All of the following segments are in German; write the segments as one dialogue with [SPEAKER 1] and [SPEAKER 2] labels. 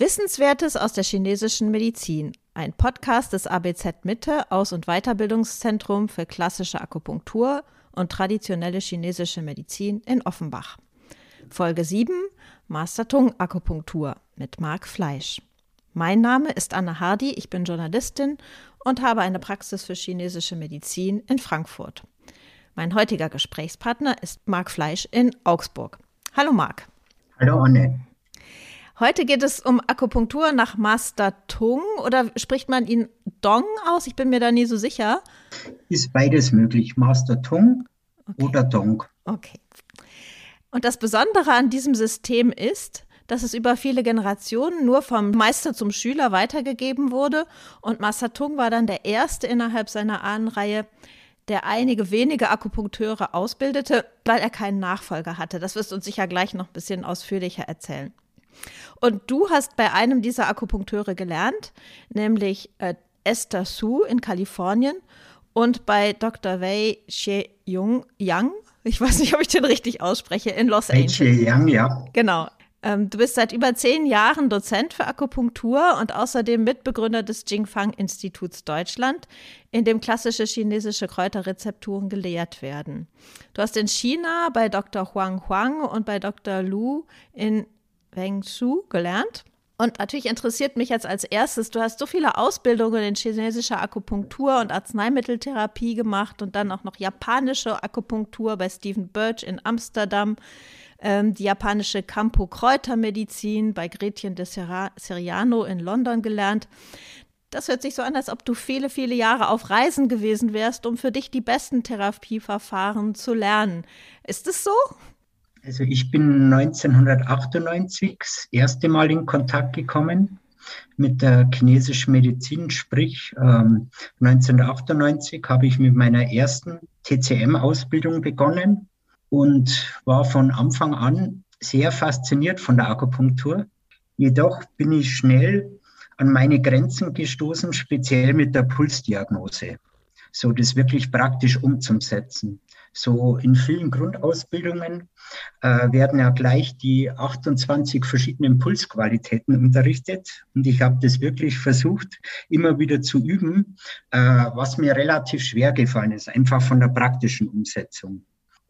[SPEAKER 1] Wissenswertes aus der chinesischen Medizin. Ein Podcast des ABZ Mitte Aus- und Weiterbildungszentrum für klassische Akupunktur und traditionelle chinesische Medizin in Offenbach. Folge 7 Master Tung Akupunktur mit Marc Fleisch. Mein Name ist Anne Hardy, ich bin Journalistin und habe eine Praxis für chinesische Medizin in Frankfurt. Mein heutiger Gesprächspartner ist Marc Fleisch in Augsburg. Hallo Marc.
[SPEAKER 2] Hallo Anne.
[SPEAKER 1] Heute geht es um Akupunktur nach Master Tung oder spricht man ihn Dong aus? Ich bin mir da nie so sicher.
[SPEAKER 2] Ist beides möglich, Master Tung okay. oder Dong.
[SPEAKER 1] Okay. Und das Besondere an diesem System ist, dass es über viele Generationen nur vom Meister zum Schüler weitergegeben wurde und Master Tung war dann der erste innerhalb seiner Ahnenreihe, der einige wenige Akupunkteure ausbildete, weil er keinen Nachfolger hatte. Das wirst du uns sicher gleich noch ein bisschen ausführlicher erzählen. Und du hast bei einem dieser Akupunkteure gelernt, nämlich äh, Esther Su in Kalifornien und bei Dr. Wei Xie Yung Yang, ich weiß nicht, ob ich den richtig ausspreche, in Los Angeles. Xie
[SPEAKER 2] Yang, ja.
[SPEAKER 1] Genau. Ähm, du bist seit über zehn Jahren Dozent für Akupunktur und außerdem Mitbegründer des Jingfang-Instituts Deutschland, in dem klassische chinesische Kräuterrezepturen gelehrt werden. Du hast in China bei Dr. Huang Huang und bei Dr. Lu in Weng Shu gelernt. Und natürlich interessiert mich jetzt als erstes, du hast so viele Ausbildungen in chinesischer Akupunktur und Arzneimitteltherapie gemacht und dann auch noch japanische Akupunktur bei Stephen Birch in Amsterdam, ähm, die japanische Campo Kräutermedizin bei Gretchen de Seriano in London gelernt. Das hört sich so an, als ob du viele, viele Jahre auf Reisen gewesen wärst, um für dich die besten Therapieverfahren zu lernen. Ist es so?
[SPEAKER 2] Also ich bin 1998 das erste Mal in Kontakt gekommen mit der chinesischen Medizin, sprich ähm, 1998 habe ich mit meiner ersten TCM-Ausbildung begonnen und war von Anfang an sehr fasziniert von der Akupunktur. Jedoch bin ich schnell an meine Grenzen gestoßen, speziell mit der Pulsdiagnose, so das wirklich praktisch umzusetzen. So in vielen Grundausbildungen äh, werden ja gleich die 28 verschiedenen Pulsqualitäten unterrichtet. Und ich habe das wirklich versucht, immer wieder zu üben, äh, was mir relativ schwer gefallen ist, einfach von der praktischen Umsetzung.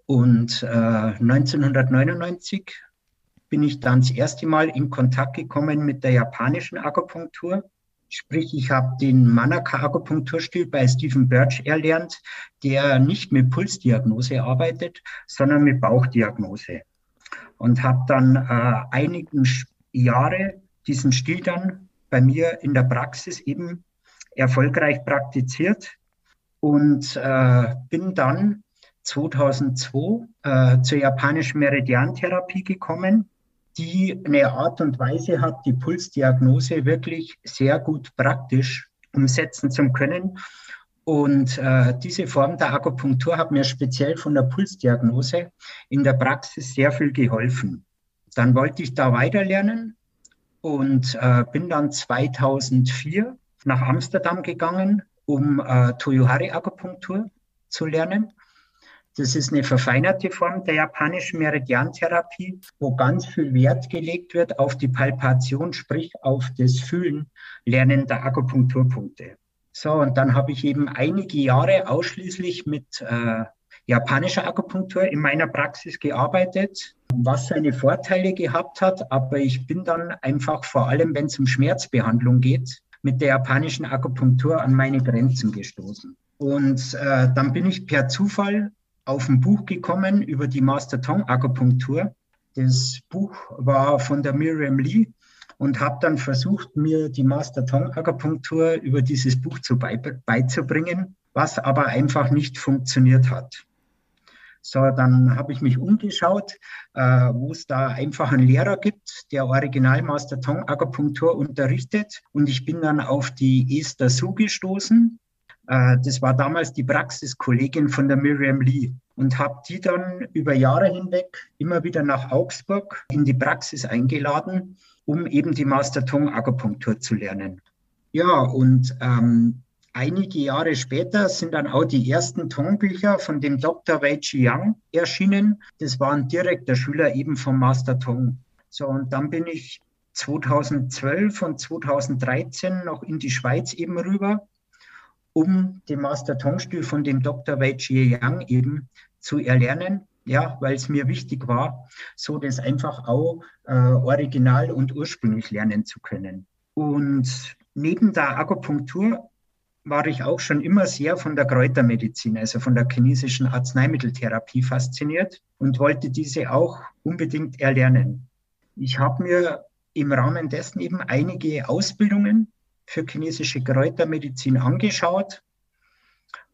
[SPEAKER 2] Und äh, 1999 bin ich dann das erste Mal in Kontakt gekommen mit der japanischen Akupunktur. Sprich, ich habe den Manaka-Akupunkturstil bei Stephen Birch erlernt, der nicht mit Pulsdiagnose arbeitet, sondern mit Bauchdiagnose. Und habe dann äh, einigen Jahre diesen Stil dann bei mir in der Praxis eben erfolgreich praktiziert und äh, bin dann 2002 äh, zur japanischen Meridiantherapie gekommen die eine Art und Weise hat, die Pulsdiagnose wirklich sehr gut praktisch umsetzen zu können. Und äh, diese Form der Akupunktur hat mir speziell von der Pulsdiagnose in der Praxis sehr viel geholfen. Dann wollte ich da weiterlernen und äh, bin dann 2004 nach Amsterdam gegangen, um äh, Toyohari Akupunktur zu lernen. Das ist eine verfeinerte Form der japanischen Meridiantherapie, wo ganz viel Wert gelegt wird auf die Palpation, sprich auf das Fühlen, Lernen der Akupunkturpunkte. So, und dann habe ich eben einige Jahre ausschließlich mit äh, japanischer Akupunktur in meiner Praxis gearbeitet, was seine Vorteile gehabt hat. Aber ich bin dann einfach vor allem, wenn es um Schmerzbehandlung geht, mit der japanischen Akupunktur an meine Grenzen gestoßen. Und äh, dann bin ich per Zufall auf ein Buch gekommen über die Master Tongue Akupunktur. Das Buch war von der Miriam Lee und habe dann versucht, mir die Master Tongue Akupunktur über dieses Buch zu beizubringen, was aber einfach nicht funktioniert hat. So, dann habe ich mich umgeschaut, äh, wo es da einfach einen Lehrer gibt, der Original Master Tongue Akupunktur unterrichtet. Und ich bin dann auf die Esther Su gestoßen. Äh, das war damals die Praxiskollegin von der Miriam Lee und habe die dann über Jahre hinweg immer wieder nach Augsburg in die Praxis eingeladen, um eben die Master Tongue Akupunktur zu lernen. Ja, und ähm, einige Jahre später sind dann auch die ersten Tongbücher von dem Dr. Wei Yang erschienen. Das waren direkt der Schüler eben vom Master Tong. So, und dann bin ich 2012 und 2013 noch in die Schweiz eben rüber, um den Master Tongstil von dem Dr. Wei Jie Yang eben zu erlernen. Ja, weil es mir wichtig war, so das einfach auch äh, original und ursprünglich lernen zu können. Und neben der Akupunktur war ich auch schon immer sehr von der Kräutermedizin, also von der chinesischen Arzneimitteltherapie fasziniert und wollte diese auch unbedingt erlernen. Ich habe mir im Rahmen dessen eben einige Ausbildungen für chinesische Kräutermedizin angeschaut,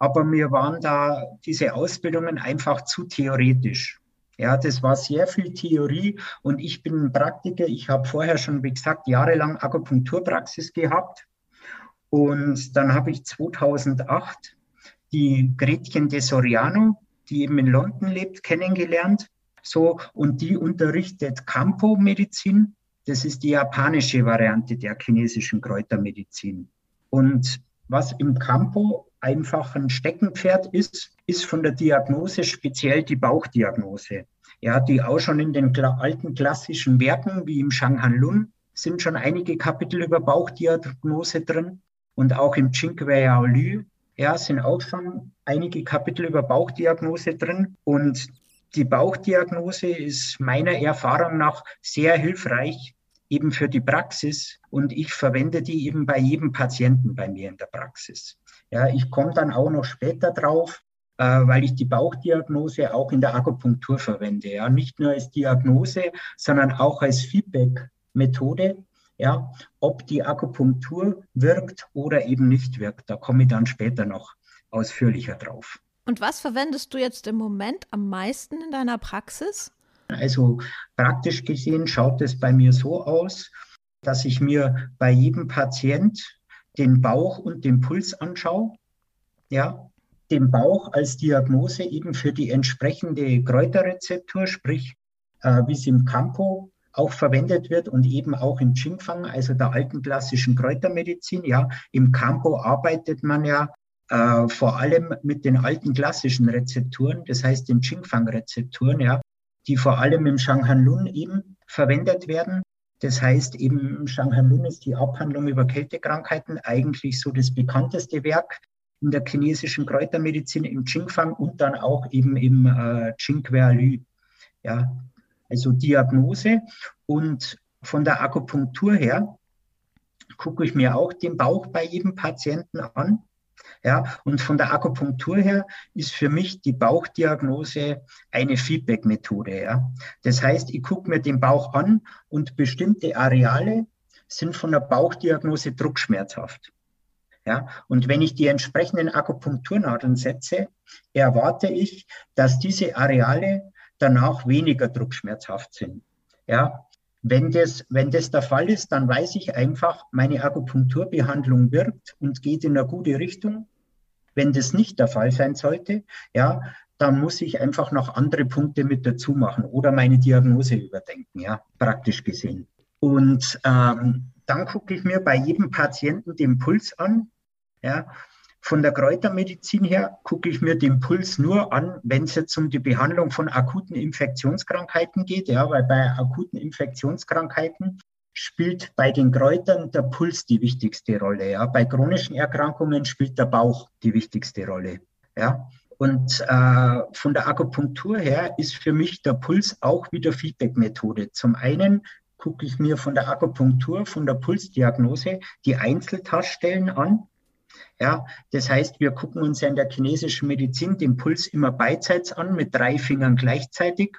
[SPEAKER 2] aber mir waren da diese Ausbildungen einfach zu theoretisch. Ja, das war sehr viel Theorie und ich bin ein Praktiker. Ich habe vorher schon, wie gesagt, jahrelang Akupunkturpraxis gehabt. Und dann habe ich 2008 die Gretchen de Soriano, die eben in London lebt, kennengelernt. So, und die unterrichtet Campo-Medizin. Das ist die japanische Variante der chinesischen Kräutermedizin. Und was im Campo einfach ein Steckenpferd ist, ist von der Diagnose speziell die Bauchdiagnose. Ja, die auch schon in den alten klassischen Werken wie im Shanghan Lun sind schon einige Kapitel über Bauchdiagnose drin und auch im Jingwei Lü ja, sind auch schon einige Kapitel über Bauchdiagnose drin und die Bauchdiagnose ist meiner Erfahrung nach sehr hilfreich eben für die Praxis und ich verwende die eben bei jedem Patienten bei mir in der Praxis. Ja, ich komme dann auch noch später drauf, äh, weil ich die Bauchdiagnose auch in der Akupunktur verwende. Ja, nicht nur als Diagnose, sondern auch als Feedback-Methode. Ja, ob die Akupunktur wirkt oder eben nicht wirkt. Da komme ich dann später noch ausführlicher drauf.
[SPEAKER 1] Und was verwendest du jetzt im Moment am meisten in deiner Praxis?
[SPEAKER 2] Also praktisch gesehen schaut es bei mir so aus, dass ich mir bei jedem Patient den Bauch und den Puls anschaue. Ja, den Bauch als Diagnose eben für die entsprechende Kräuterrezeptur, sprich äh, wie es im Campo auch verwendet wird und eben auch im Qingfang, also der alten klassischen Kräutermedizin. Ja, im Campo arbeitet man ja äh, vor allem mit den alten klassischen Rezepturen, das heißt den Qingfang-Rezepturen, ja, die vor allem im Shanghan Lun eben verwendet werden. Das heißt, eben im Shanghan Lun ist die Abhandlung über Kältekrankheiten eigentlich so das bekannteste Werk in der chinesischen Kräutermedizin im Qingfang und dann auch eben im äh, Qingquer Lü. Ja, also Diagnose und von der Akupunktur her gucke ich mir auch den Bauch bei jedem Patienten an ja, und von der Akupunktur her ist für mich die Bauchdiagnose eine Feedback-Methode. Ja. Das heißt, ich gucke mir den Bauch an und bestimmte Areale sind von der Bauchdiagnose druckschmerzhaft. Ja, und wenn ich die entsprechenden Akupunkturnadeln setze, erwarte ich, dass diese Areale danach weniger druckschmerzhaft sind. Ja, wenn das, wenn das der Fall ist, dann weiß ich einfach, meine Akupunkturbehandlung wirkt und geht in eine gute Richtung. Wenn das nicht der Fall sein sollte, ja, dann muss ich einfach noch andere Punkte mit dazu machen oder meine Diagnose überdenken, ja, praktisch gesehen. Und ähm, dann gucke ich mir bei jedem Patienten den Puls an, ja, von der Kräutermedizin her gucke ich mir den Puls nur an, wenn es jetzt um die Behandlung von akuten Infektionskrankheiten geht, ja, weil bei akuten Infektionskrankheiten spielt bei den Kräutern der Puls die wichtigste Rolle. Ja. Bei chronischen Erkrankungen spielt der Bauch die wichtigste Rolle. Ja. Und äh, von der Akupunktur her ist für mich der Puls auch wieder Feedback-Methode. Zum einen gucke ich mir von der Akupunktur, von der Pulsdiagnose die Einzeltaststellen an ja, das heißt, wir gucken uns ja in der chinesischen Medizin den Puls immer beidseits an mit drei Fingern gleichzeitig.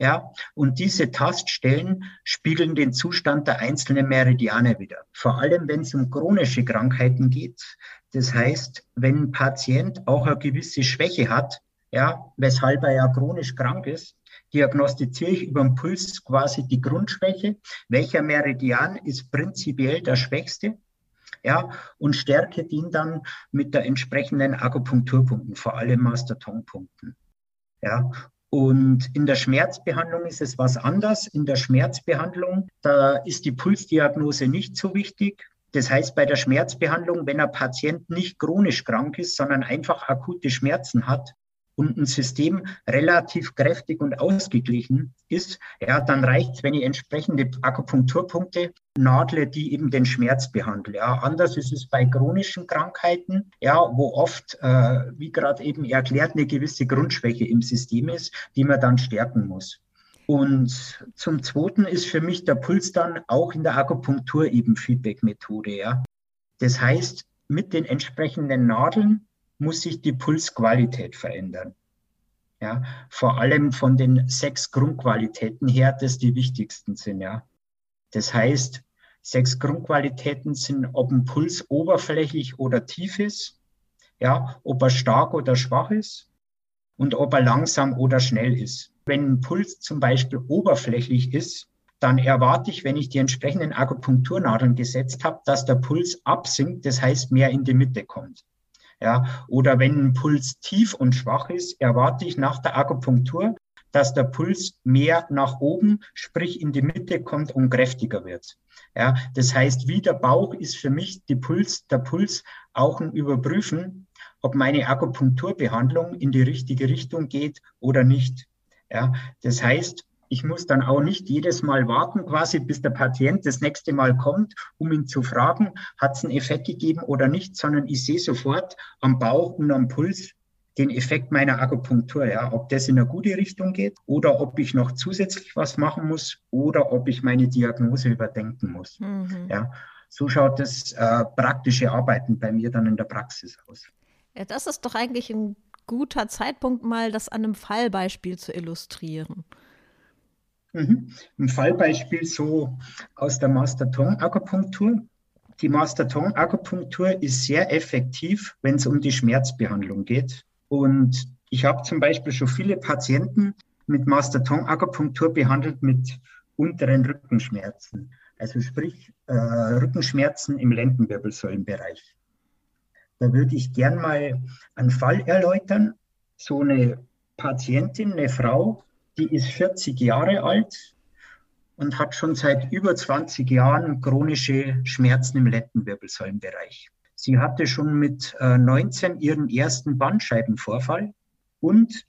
[SPEAKER 2] Ja, und diese Taststellen spiegeln den Zustand der einzelnen Meridiane wieder. Vor allem, wenn es um chronische Krankheiten geht. Das heißt, wenn ein Patient auch eine gewisse Schwäche hat, ja, weshalb er ja chronisch krank ist, diagnostiziere ich über den Puls quasi die Grundschwäche. Welcher Meridian ist prinzipiell der schwächste? ja, und stärke ihn dann mit der entsprechenden Akupunkturpunkten, vor allem Master-Tong-Punkten. Ja, und in der Schmerzbehandlung ist es was anders. In der Schmerzbehandlung, da ist die Pulsdiagnose nicht so wichtig. Das heißt, bei der Schmerzbehandlung, wenn ein Patient nicht chronisch krank ist, sondern einfach akute Schmerzen hat, und ein System relativ kräftig und ausgeglichen ist, ja, dann reicht es, wenn ich entsprechende Akupunkturpunkte nadle, die eben den Schmerz behandeln. Ja, anders ist es bei chronischen Krankheiten, ja, wo oft, äh, wie gerade eben erklärt, eine gewisse Grundschwäche im System ist, die man dann stärken muss. Und zum Zweiten ist für mich der Puls dann auch in der Akupunktur eben Feedback-Methode. Ja. Das heißt, mit den entsprechenden Nadeln muss sich die Pulsqualität verändern. Ja, vor allem von den sechs Grundqualitäten her, das die wichtigsten sind. Ja, das heißt, sechs Grundqualitäten sind, ob ein Puls oberflächlich oder tief ist, ja, ob er stark oder schwach ist und ob er langsam oder schnell ist. Wenn ein Puls zum Beispiel oberflächlich ist, dann erwarte ich, wenn ich die entsprechenden Akupunkturnadeln gesetzt habe, dass der Puls absinkt, das heißt mehr in die Mitte kommt. Ja, oder wenn ein Puls tief und schwach ist, erwarte ich nach der Akupunktur, dass der Puls mehr nach oben, sprich in die Mitte kommt und kräftiger wird. Ja, das heißt, wie der Bauch ist für mich die Puls, der Puls auch ein Überprüfen, ob meine Akupunkturbehandlung in die richtige Richtung geht oder nicht. Ja, das heißt, ich muss dann auch nicht jedes Mal warten, quasi bis der Patient das nächste Mal kommt, um ihn zu fragen, hat es einen Effekt gegeben oder nicht, sondern ich sehe sofort am Bauch und am Puls den Effekt meiner Akupunktur, ja, ob das in eine gute Richtung geht oder ob ich noch zusätzlich was machen muss oder ob ich meine Diagnose überdenken muss. Mhm. Ja, so schaut das äh, praktische Arbeiten bei mir dann in der Praxis aus.
[SPEAKER 1] Ja, das ist doch eigentlich ein guter Zeitpunkt, mal das an einem Fallbeispiel zu illustrieren.
[SPEAKER 2] Mhm. Ein Fallbeispiel so aus der Master-Tong-Akupunktur. Die Master-Tong-Akupunktur ist sehr effektiv, wenn es um die Schmerzbehandlung geht. Und ich habe zum Beispiel schon viele Patienten mit Master-Tong-Akupunktur behandelt mit unteren Rückenschmerzen. Also sprich äh, Rückenschmerzen im Lendenwirbelsäulenbereich. Da würde ich gern mal einen Fall erläutern. So eine Patientin, eine Frau, die ist 40 Jahre alt und hat schon seit über 20 Jahren chronische Schmerzen im Lendenwirbelsäulenbereich. Sie hatte schon mit 19 äh, ihren ersten Bandscheibenvorfall und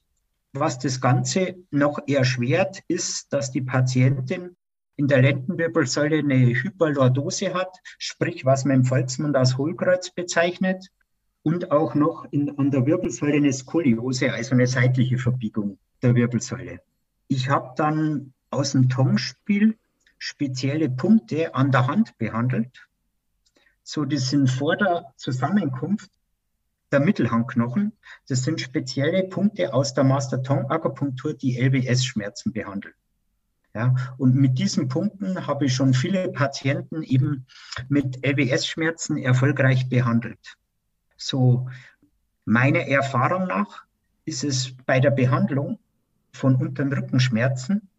[SPEAKER 2] was das Ganze noch erschwert, ist, dass die Patientin in der Lendenwirbelsäule eine Hyperlordose hat, sprich was man im Volksmund als Hohlkreuz bezeichnet, und auch noch in, an der Wirbelsäule eine Skoliose, also eine seitliche Verbiegung der Wirbelsäule. Ich habe dann aus dem Tongspiel spezielle Punkte an der Hand behandelt. So, das sind vor der Zusammenkunft der Mittelhandknochen. Das sind spezielle Punkte aus der Master Tong Akupunktur, die LBS-Schmerzen behandeln. Ja, und mit diesen Punkten habe ich schon viele Patienten eben mit LBS-Schmerzen erfolgreich behandelt. So, meiner Erfahrung nach ist es bei der Behandlung von unteren Rückenschmerzen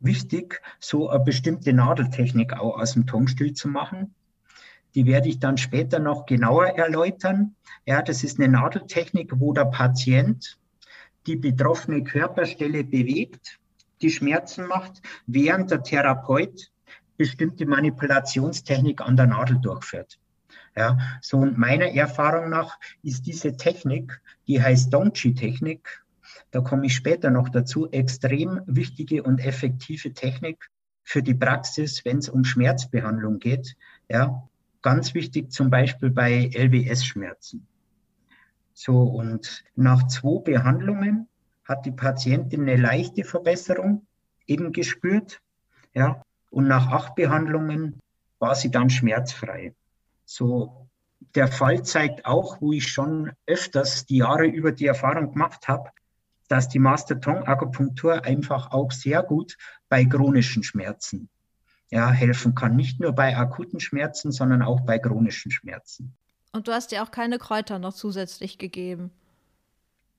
[SPEAKER 2] wichtig, so eine bestimmte Nadeltechnik auch aus dem Tonstuhl zu machen. Die werde ich dann später noch genauer erläutern. Ja, das ist eine Nadeltechnik, wo der Patient die betroffene Körperstelle bewegt, die Schmerzen macht, während der Therapeut bestimmte Manipulationstechnik an der Nadel durchführt. Ja, so und meiner Erfahrung nach ist diese Technik, die heißt Dongchi-Technik, da komme ich später noch dazu, extrem wichtige und effektive Technik für die Praxis, wenn es um Schmerzbehandlung geht. Ja, ganz wichtig zum Beispiel bei LWS-Schmerzen. So, und nach zwei Behandlungen hat die Patientin eine leichte Verbesserung eben gespürt. Ja, und nach acht Behandlungen war sie dann schmerzfrei. So, der Fall zeigt auch, wo ich schon öfters die Jahre über die Erfahrung gemacht habe, dass die Master-Tong-Akupunktur einfach auch sehr gut bei chronischen Schmerzen ja, helfen kann. Nicht nur bei akuten Schmerzen, sondern auch bei chronischen Schmerzen.
[SPEAKER 1] Und du hast dir auch keine Kräuter noch zusätzlich gegeben?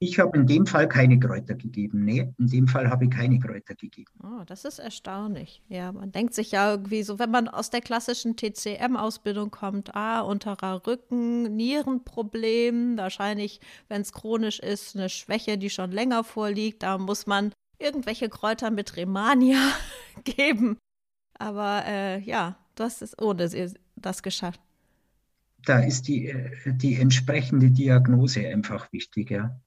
[SPEAKER 2] Ich habe in dem Fall keine Kräuter gegeben. Nee, in dem Fall habe ich keine Kräuter gegeben.
[SPEAKER 1] Oh, das ist erstaunlich. Ja, man denkt sich ja irgendwie so, wenn man aus der klassischen TCM-Ausbildung kommt, ah, unterer Rücken, Nierenproblem, wahrscheinlich, wenn es chronisch ist, eine Schwäche, die schon länger vorliegt, da muss man irgendwelche Kräuter mit Remania geben. Aber äh, ja, hast es ohne das geschafft.
[SPEAKER 2] Da ist die, äh, die entsprechende Diagnose einfach wichtig, ja.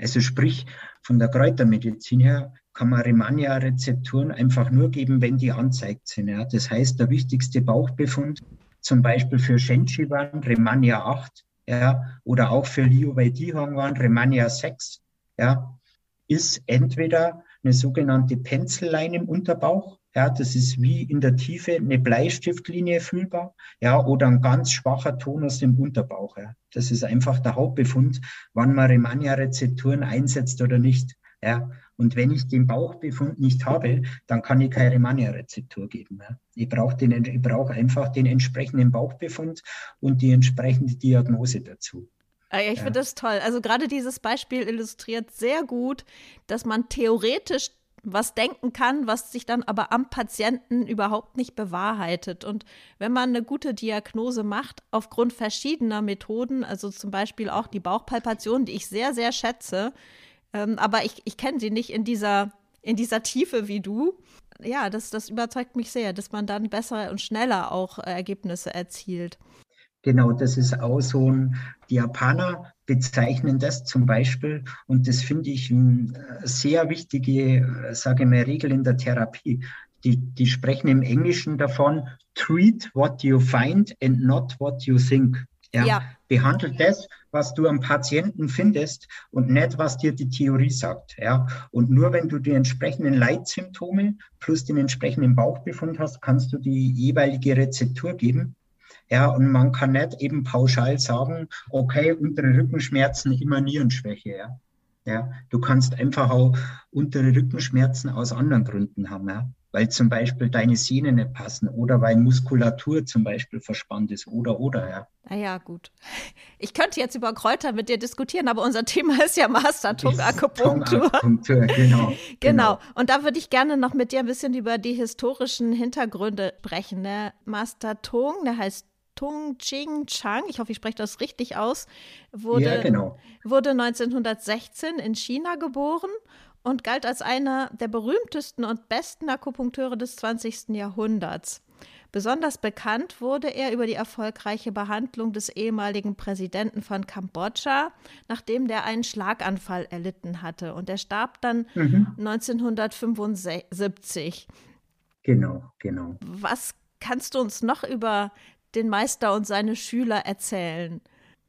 [SPEAKER 2] Also sprich, von der Kräutermedizin her kann man Remania-Rezepturen einfach nur geben, wenn die anzeigt sind. Ja. Das heißt, der wichtigste Bauchbefund, zum Beispiel für Shenchiwan, Remania 8, ja, oder auch für Liu Wei Dihongwan, Remania 6, ja, ist entweder eine sogenannte Penzellein im Unterbauch, ja, das ist wie in der Tiefe eine Bleistiftlinie fühlbar, ja, oder ein ganz schwacher Tonus im Unterbauch. Ja. Das ist einfach der Hauptbefund, wann man Remania-Rezepturen einsetzt oder nicht. Ja. Und wenn ich den Bauchbefund nicht habe, dann kann ich keine Remania-Rezeptur geben. Ja. Ich brauche den, einfach den entsprechenden Bauchbefund und die entsprechende Diagnose dazu.
[SPEAKER 1] Ah ich finde das toll. Also gerade dieses Beispiel illustriert sehr gut, dass man theoretisch was denken kann, was sich dann aber am Patienten überhaupt nicht bewahrheitet. Und wenn man eine gute Diagnose macht, aufgrund verschiedener Methoden, also zum Beispiel auch die Bauchpalpation, die ich sehr, sehr schätze, ähm, aber ich, ich kenne sie nicht in dieser, in dieser Tiefe wie du. Ja, das, das überzeugt mich sehr, dass man dann besser und schneller auch äh, Ergebnisse erzielt.
[SPEAKER 2] Genau, das ist auch so ein, die Japaner bezeichnen das zum Beispiel, und das finde ich eine sehr wichtige, sage ich mal, Regel in der Therapie. Die, die sprechen im Englischen davon, treat what you find and not what you think. Ja, ja. Behandle das, was du am Patienten findest und nicht, was dir die Theorie sagt. Ja, und nur wenn du die entsprechenden Leitsymptome plus den entsprechenden Bauchbefund hast, kannst du die jeweilige Rezeptur geben. Ja, und man kann nicht eben pauschal sagen, okay, untere Rückenschmerzen, immer Nierenschwäche. Ja. Ja, du kannst einfach auch untere Rückenschmerzen aus anderen Gründen haben, ja. weil zum Beispiel deine Sehnen nicht passen oder weil Muskulatur zum Beispiel verspannt ist oder oder ja.
[SPEAKER 1] Naja, gut. Ich könnte jetzt über Kräuter mit dir diskutieren, aber unser Thema ist ja Master Tung Akupunktur. Genau. genau. genau. Und da würde ich gerne noch mit dir ein bisschen über die historischen Hintergründe sprechen. Der Master Tung, der heißt Tung Ching Chang, ich hoffe, ich spreche das richtig aus, wurde, ja, genau. wurde 1916 in China geboren und galt als einer der berühmtesten und besten Akupunkteure des 20. Jahrhunderts. Besonders bekannt wurde er über die erfolgreiche Behandlung des ehemaligen Präsidenten von Kambodscha, nachdem der einen Schlaganfall erlitten hatte. Und er starb dann mhm. 1975.
[SPEAKER 2] Genau, genau.
[SPEAKER 1] Was kannst du uns noch über den Meister und seine Schüler erzählen?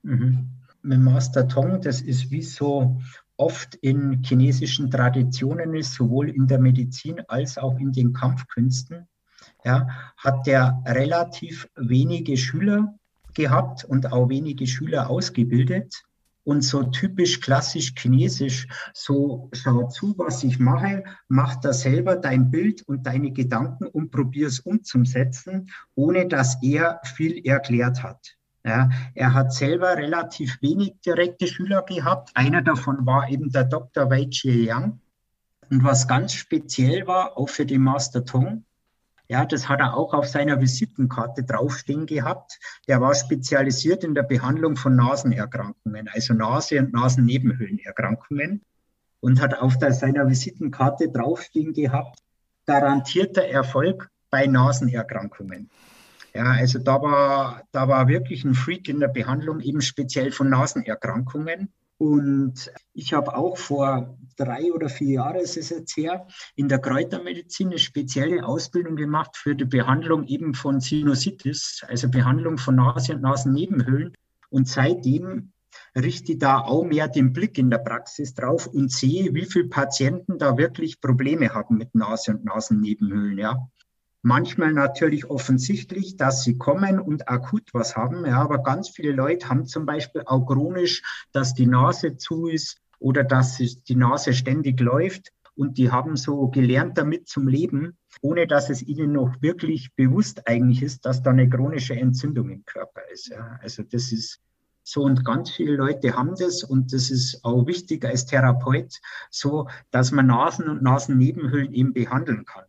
[SPEAKER 2] Mhm. Mit Master Tong, das ist wie so oft in chinesischen Traditionen ist, sowohl in der Medizin als auch in den Kampfkünsten, ja, hat der relativ wenige Schüler gehabt und auch wenige Schüler ausgebildet und so typisch klassisch chinesisch, so schau zu, was ich mache, mach da selber dein Bild und deine Gedanken und probier es umzusetzen, ohne dass er viel erklärt hat. Ja, er hat selber relativ wenig direkte Schüler gehabt. Einer davon war eben der Dr. Wei Chie Yang. Und was ganz speziell war, auch für den Master Tong, ja, das hat er auch auf seiner Visitenkarte draufstehen gehabt. Der war spezialisiert in der Behandlung von Nasenerkrankungen, also Nase- und Nasennebenhöhlenerkrankungen und hat auf der, seiner Visitenkarte draufstehen gehabt, garantierter Erfolg bei Nasenerkrankungen. Ja, also da war, da war wirklich ein Freak in der Behandlung, eben speziell von Nasenerkrankungen. Und ich habe auch vor drei oder vier Jahren, ist es jetzt her, in der Kräutermedizin eine spezielle Ausbildung gemacht für die Behandlung eben von Sinusitis, also Behandlung von Nase- und Nasennebenhöhlen. Und seitdem richte ich da auch mehr den Blick in der Praxis drauf und sehe, wie viele Patienten da wirklich Probleme haben mit Nase- und Nasennebenhöhlen. Ja. Manchmal natürlich offensichtlich, dass sie kommen und akut was haben. Ja, aber ganz viele Leute haben zum Beispiel auch chronisch, dass die Nase zu ist oder dass die Nase ständig läuft. Und die haben so gelernt damit zum Leben, ohne dass es ihnen noch wirklich bewusst eigentlich ist, dass da eine chronische Entzündung im Körper ist. Ja, also das ist so und ganz viele Leute haben das und das ist auch wichtig als Therapeut, so dass man Nasen und Nasennebenhöhlen eben behandeln kann.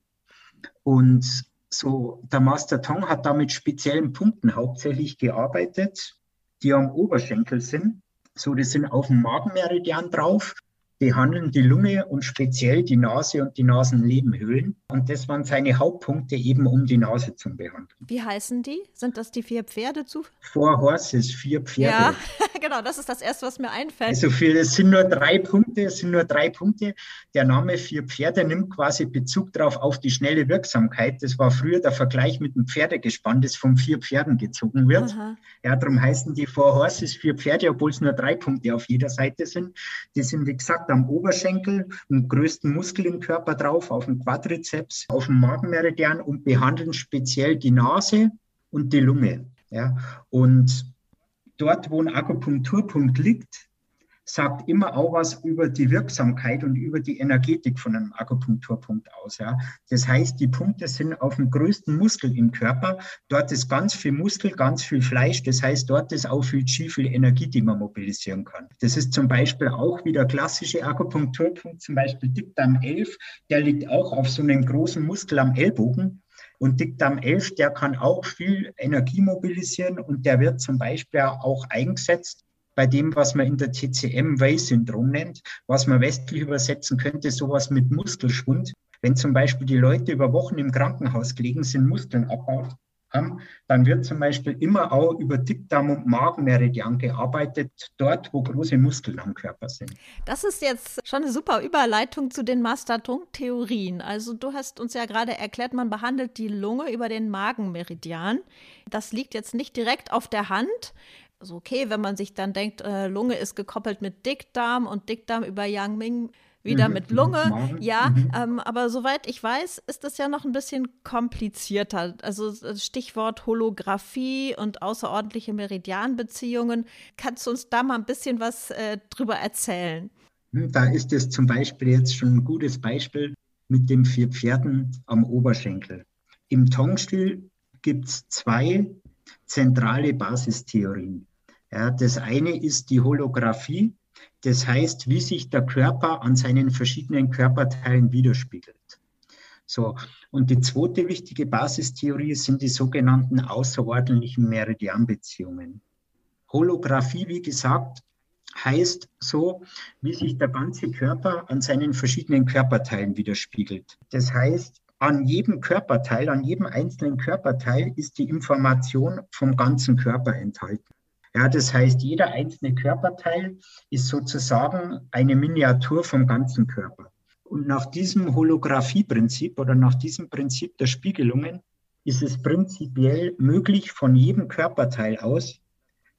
[SPEAKER 2] Und so, der Master Tong hat da mit speziellen Punkten hauptsächlich gearbeitet, die am Oberschenkel sind. So, die sind auf dem Magenmeridian drauf. Behandeln die Lunge und speziell die Nase und die Nasennebenhöhlen. Und das waren seine Hauptpunkte eben, um die Nase zu behandeln.
[SPEAKER 1] Wie heißen die? Sind das die vier Pferde zu?
[SPEAKER 2] Four Horses, vier Pferde.
[SPEAKER 1] Ja, genau, das ist das Erste, was mir einfällt.
[SPEAKER 2] Also für, es sind nur drei Punkte, es sind nur drei Punkte. Der Name vier Pferde nimmt quasi Bezug darauf auf die schnelle Wirksamkeit. Das war früher der Vergleich mit einem Pferdegespann, das von vier Pferden gezogen wird. Aha. Ja, darum heißen die Four Horses vier Pferde, obwohl es nur drei Punkte auf jeder Seite sind. Die sind, wie gesagt, am Oberschenkel, im größten Muskel im Körper drauf, auf dem Quadrizeps, auf dem Magenmeridian und behandeln speziell die Nase und die Lunge. Ja. Und dort, wo ein Akupunkturpunkt liegt, sagt immer auch was über die Wirksamkeit und über die Energetik von einem Akupunkturpunkt aus. Ja. Das heißt, die Punkte sind auf dem größten Muskel im Körper. Dort ist ganz viel Muskel, ganz viel Fleisch. Das heißt, dort ist auch viel Qi, viel Energie, die man mobilisieren kann. Das ist zum Beispiel auch wieder klassische Akupunkturpunkt, zum Beispiel Dickdarm 11. Der liegt auch auf so einem großen Muskel am Ellbogen. Und Dickdarm 11, der kann auch viel Energie mobilisieren und der wird zum Beispiel auch eingesetzt bei dem, was man in der TCM-Way-Syndrom nennt, was man westlich übersetzen könnte, sowas mit Muskelschwund. Wenn zum Beispiel die Leute über Wochen im Krankenhaus gelegen sind, Muskeln abbaut haben, dann wird zum Beispiel immer auch über Dickdarm und Magenmeridian gearbeitet, dort, wo große Muskeln am Körper sind.
[SPEAKER 1] Das ist jetzt schon eine super Überleitung zu den Master-Theorien. Also du hast uns ja gerade erklärt, man behandelt die Lunge über den Magenmeridian. Das liegt jetzt nicht direkt auf der Hand also okay, wenn man sich dann denkt, äh, Lunge ist gekoppelt mit Dickdarm und Dickdarm über Yang Ming wieder mhm, mit Lunge. Mhm, ja, mhm. ähm, aber soweit ich weiß, ist das ja noch ein bisschen komplizierter. Also Stichwort Holographie und außerordentliche Meridianbeziehungen. Kannst du uns da mal ein bisschen was äh, drüber erzählen?
[SPEAKER 2] Hm, da ist es zum Beispiel jetzt schon ein gutes Beispiel mit den vier Pferden am Oberschenkel. Im Tongstil gibt es zwei zentrale Basistheorien. Ja, das eine ist die Holographie, das heißt, wie sich der Körper an seinen verschiedenen Körperteilen widerspiegelt. So, und die zweite wichtige Basistheorie sind die sogenannten außerordentlichen Meridianbeziehungen. Holographie, wie gesagt, heißt so, wie sich der ganze Körper an seinen verschiedenen Körperteilen widerspiegelt. Das heißt, an jedem Körperteil, an jedem einzelnen Körperteil ist die Information vom ganzen Körper enthalten. Ja, das heißt, jeder einzelne Körperteil ist sozusagen eine Miniatur vom ganzen Körper. Und nach diesem Holographie-Prinzip oder nach diesem Prinzip der Spiegelungen ist es prinzipiell möglich, von jedem Körperteil aus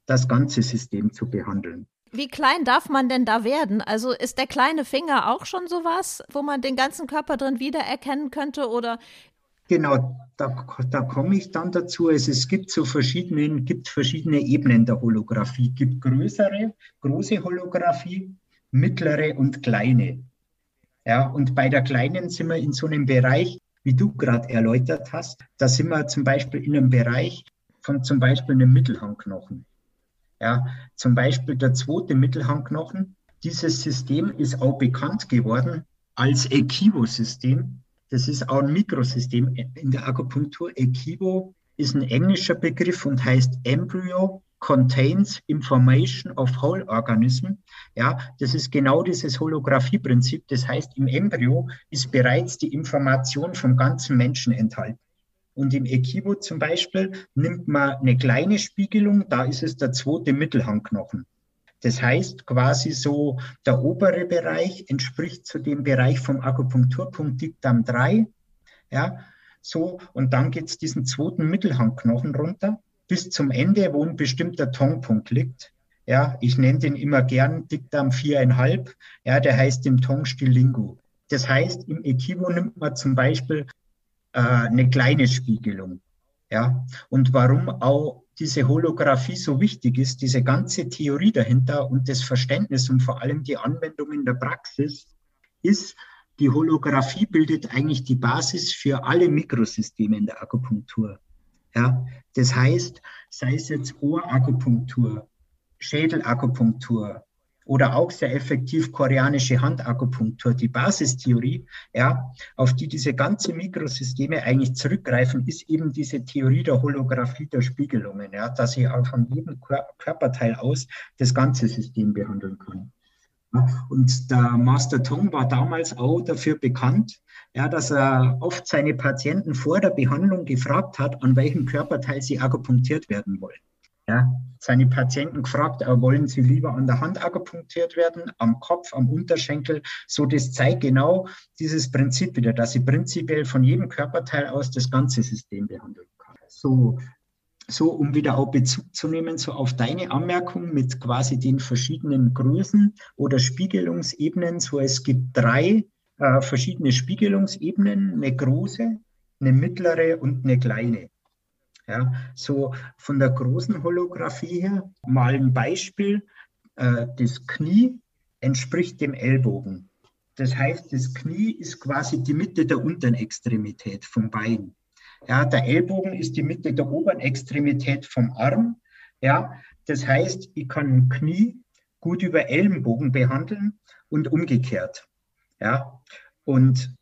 [SPEAKER 2] das ganze System zu behandeln.
[SPEAKER 1] Wie klein darf man denn da werden? Also ist der kleine Finger auch schon sowas, wo man den ganzen Körper drin wiedererkennen könnte? Oder
[SPEAKER 2] Genau, da, da komme ich dann dazu. Also es gibt so verschiedene, gibt verschiedene Ebenen der Holographie. Es gibt größere, große Holographie, mittlere und kleine. Ja, und bei der kleinen sind wir in so einem Bereich, wie du gerade erläutert hast. Da sind wir zum Beispiel in einem Bereich von zum Beispiel einem Mittelhangknochen. Ja, zum Beispiel der zweite Mittelhangknochen. Dieses System ist auch bekannt geworden als Equivo-System. Das ist auch ein Mikrosystem in der Akupunktur. Equivo ist ein englischer Begriff und heißt Embryo contains information of whole organism. Ja, das ist genau dieses Holographie-Prinzip. Das heißt, im Embryo ist bereits die Information vom ganzen Menschen enthalten. Und im Equivo zum Beispiel nimmt man eine kleine Spiegelung, da ist es der zweite Mittelhangknochen. Das heißt quasi so, der obere Bereich entspricht zu dem Bereich vom Akupunkturpunkt Diktam 3. Ja, so, und dann geht es diesen zweiten Mittelhangknochen runter bis zum Ende, wo ein bestimmter Tongpunkt liegt. Ja, ich nenne den immer gern Diktam 4,5. Ja, der heißt im Tongstil Lingu. Das heißt, im Equivo nimmt man zum Beispiel äh, eine kleine Spiegelung. Ja, und warum auch diese Holographie so wichtig ist, diese ganze Theorie dahinter und das Verständnis und vor allem die Anwendung in der Praxis, ist, die Holographie bildet eigentlich die Basis für alle Mikrosysteme in der Akupunktur. Ja, das heißt, sei es jetzt Ohrakupunktur, Schädelakupunktur, oder auch sehr effektiv koreanische Handakupunktur. Die Basistheorie, ja, auf die diese ganzen Mikrosysteme eigentlich zurückgreifen, ist eben diese Theorie der Holographie der Spiegelungen, ja, dass ich auch von jedem Körperteil aus das ganze System behandeln kann. Und der Master Tong war damals auch dafür bekannt, ja, dass er oft seine Patienten vor der Behandlung gefragt hat, an welchem Körperteil sie akupunktiert werden wollen. Ja, seine Patienten gefragt, äh, wollen sie lieber an der Hand akupunktiert werden, am Kopf, am Unterschenkel. So, das zeigt genau dieses Prinzip wieder, dass sie prinzipiell von jedem Körperteil aus das ganze System behandeln kann. So, so um wieder auch Bezug zu nehmen, so auf deine Anmerkung mit quasi den verschiedenen Größen oder Spiegelungsebenen. So, es gibt drei äh, verschiedene Spiegelungsebenen, eine große, eine mittlere und eine kleine. Ja, so von der großen Holographie her mal ein Beispiel. Äh, das Knie entspricht dem Ellbogen. Das heißt, das Knie ist quasi die Mitte der unteren Extremität vom Bein. Ja, der Ellbogen ist die Mitte der oberen Extremität vom Arm. Ja, das heißt, ich kann ein Knie gut über Ellenbogen behandeln und umgekehrt. Ja, und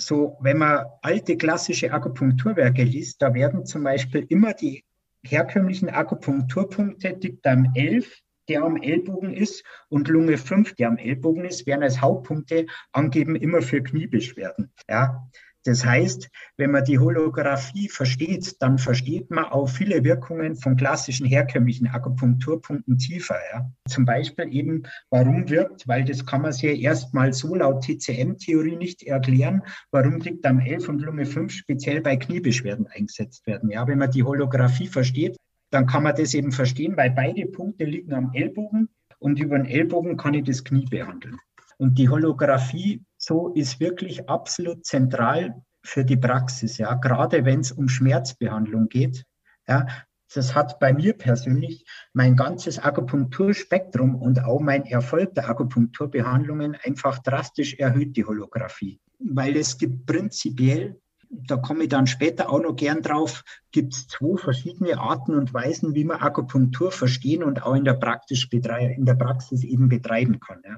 [SPEAKER 2] so, wenn man alte klassische Akupunkturwerke liest, da werden zum Beispiel immer die herkömmlichen Akupunkturpunkte Dickdarm 11, der am Ellbogen ist, und Lunge 5, der am Ellbogen ist, werden als Hauptpunkte angeben immer für Kniebeschwerden. Ja, das heißt, wenn man die Holographie versteht, dann versteht man auch viele Wirkungen von klassischen herkömmlichen Akupunkturpunkten tiefer. Ja. Zum Beispiel eben, warum wirkt, weil das kann man sich erstmal so laut TCM-Theorie nicht erklären, warum am 11 und Lunge 5 speziell bei Kniebeschwerden eingesetzt werden. Ja, wenn man die Holographie versteht, dann kann man das eben verstehen, weil beide Punkte liegen am Ellbogen und über den Ellbogen kann ich das Knie behandeln. Und die Holographie so ist wirklich absolut zentral für die Praxis, ja, gerade wenn es um Schmerzbehandlung geht. Ja, das hat bei mir persönlich mein ganzes Akupunkturspektrum und auch mein Erfolg der Akupunkturbehandlungen einfach drastisch erhöht, die Holographie. Weil es gibt prinzipiell, da komme ich dann später auch noch gern drauf, gibt es zwei verschiedene Arten und Weisen, wie man Akupunktur verstehen und auch in der, Praxis, in der Praxis eben betreiben kann. Ja.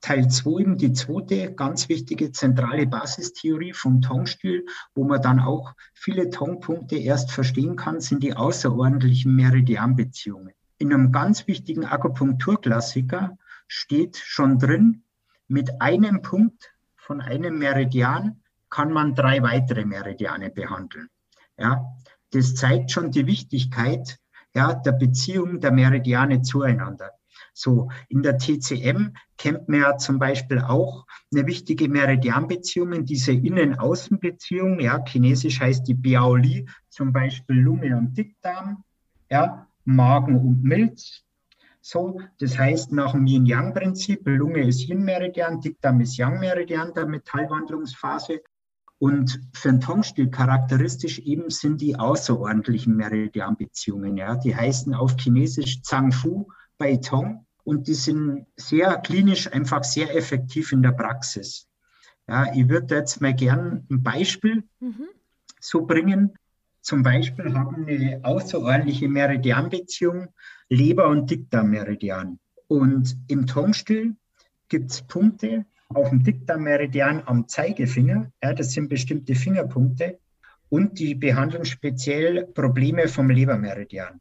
[SPEAKER 2] Teil 2 eben die zweite ganz wichtige zentrale Basistheorie vom Tongstil, wo man dann auch viele Tongpunkte erst verstehen kann, sind die außerordentlichen Meridianbeziehungen. In einem ganz wichtigen Akupunkturklassiker steht schon drin, mit einem Punkt von einem Meridian kann man drei weitere Meridiane behandeln. Ja, das zeigt schon die Wichtigkeit ja, der Beziehung der Meridiane zueinander. So, in der TCM kennt man ja zum Beispiel auch eine wichtige Meridianbeziehung, diese Innen-Außen-Beziehung. Ja, chinesisch heißt die Biaoli, zum Beispiel Lunge und Dickdarm, ja, Magen und Milz. So, das heißt nach dem Yin-Yang-Prinzip, Lunge ist Yin-Meridian, Dickdarm ist Yang-Meridian der Metallwandlungsphase. Und für den Tongstil charakteristisch eben sind die außerordentlichen Meridianbeziehungen. Ja. Die heißen auf Chinesisch Zhangfu bei Tong und die sind sehr klinisch einfach sehr effektiv in der Praxis. Ja, ich würde jetzt mal gern ein Beispiel mhm. so bringen. Zum Beispiel haben eine außerordentliche Meridianbeziehung Leber- und Dickdarmmeridian. Und im Tongstil gibt es Punkte auf dem Dickdarmmeridian am Zeigefinger. Ja, das sind bestimmte Fingerpunkte. Und die behandeln speziell Probleme vom Lebermeridian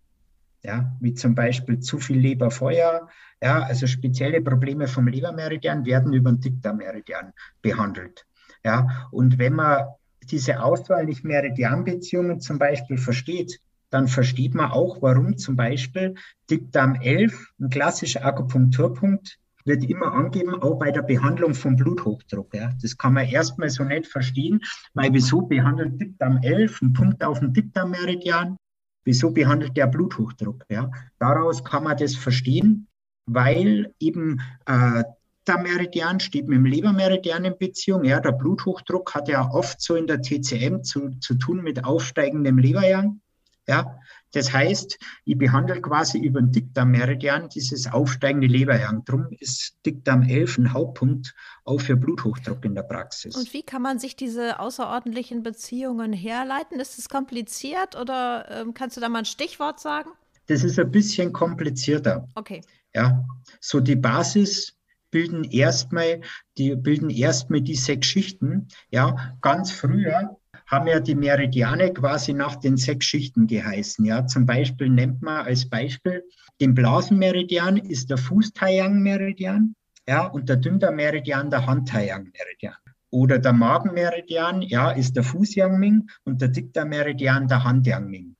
[SPEAKER 2] ja, wie zum Beispiel zu viel Leberfeuer, ja, also spezielle Probleme vom Lebermeridian werden über den Dickdarmmeridian behandelt. Ja, und wenn man diese auswahllich Meridianbeziehungen zum Beispiel versteht, dann versteht man auch, warum zum Beispiel Dickdarm 11, ein klassischer Akupunkturpunkt, wird immer angeben, auch bei der Behandlung vom Bluthochdruck. Ja. Das kann man erstmal so nicht verstehen, weil wieso behandelt Dickdarm 11 einen Punkt auf dem Dickdarmmeridian Wieso behandelt der Bluthochdruck? Ja? Daraus kann man das verstehen, weil eben äh, der Meridian steht mit dem Lebermeridian in Beziehung. Ja, der Bluthochdruck hat ja oft so in der TCM zu, zu tun mit aufsteigendem Leberjang. Ja, das heißt, ich behandle quasi über den Dickdarmmeridian dieses aufsteigende Leberjang. Drum ist Dickdarm 11 ein Hauptpunkt auch für Bluthochdruck in der Praxis.
[SPEAKER 1] Und wie kann man sich diese außerordentlichen Beziehungen herleiten? Ist es kompliziert oder ähm, kannst du da mal ein Stichwort sagen?
[SPEAKER 2] Das ist ein bisschen komplizierter.
[SPEAKER 1] Okay.
[SPEAKER 2] Ja, so die Basis bilden erstmal, die bilden erstmal die sechs Schichten. Ja, ganz früher haben ja die Meridiane quasi nach den sechs Schichten geheißen. Ja, zum Beispiel nennt man als Beispiel den Blasenmeridian ist der Fußtaiyang-Meridian. ja, und der Dünndarmmeridian der Hantaiyang-Meridian. Oder der Magenmeridian, ja, ist der Fußyangming und der Dickdarmmeridian der Handyangming.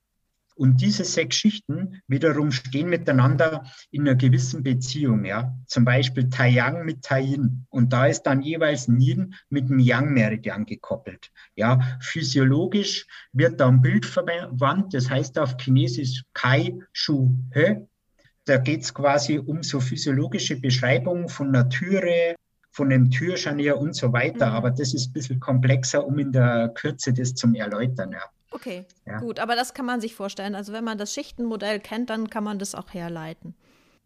[SPEAKER 2] Und diese sechs Schichten wiederum stehen miteinander in einer gewissen Beziehung, ja. Zum Beispiel Taiyang mit Taiyin. Und da ist dann jeweils Yin mit dem Yang-Meridian gekoppelt. Ja, physiologisch wird da ein Bild verwandt. Das heißt auf Chinesisch Kai Shu He. Da geht es quasi um so physiologische Beschreibungen von einer Türe, von einem Türscharnier und so weiter. Mhm. Aber das ist ein bisschen komplexer, um in der Kürze das zum Erläutern, ja.
[SPEAKER 1] Okay, ja. gut, aber das kann man sich vorstellen. Also wenn man das Schichtenmodell kennt, dann kann man das auch herleiten.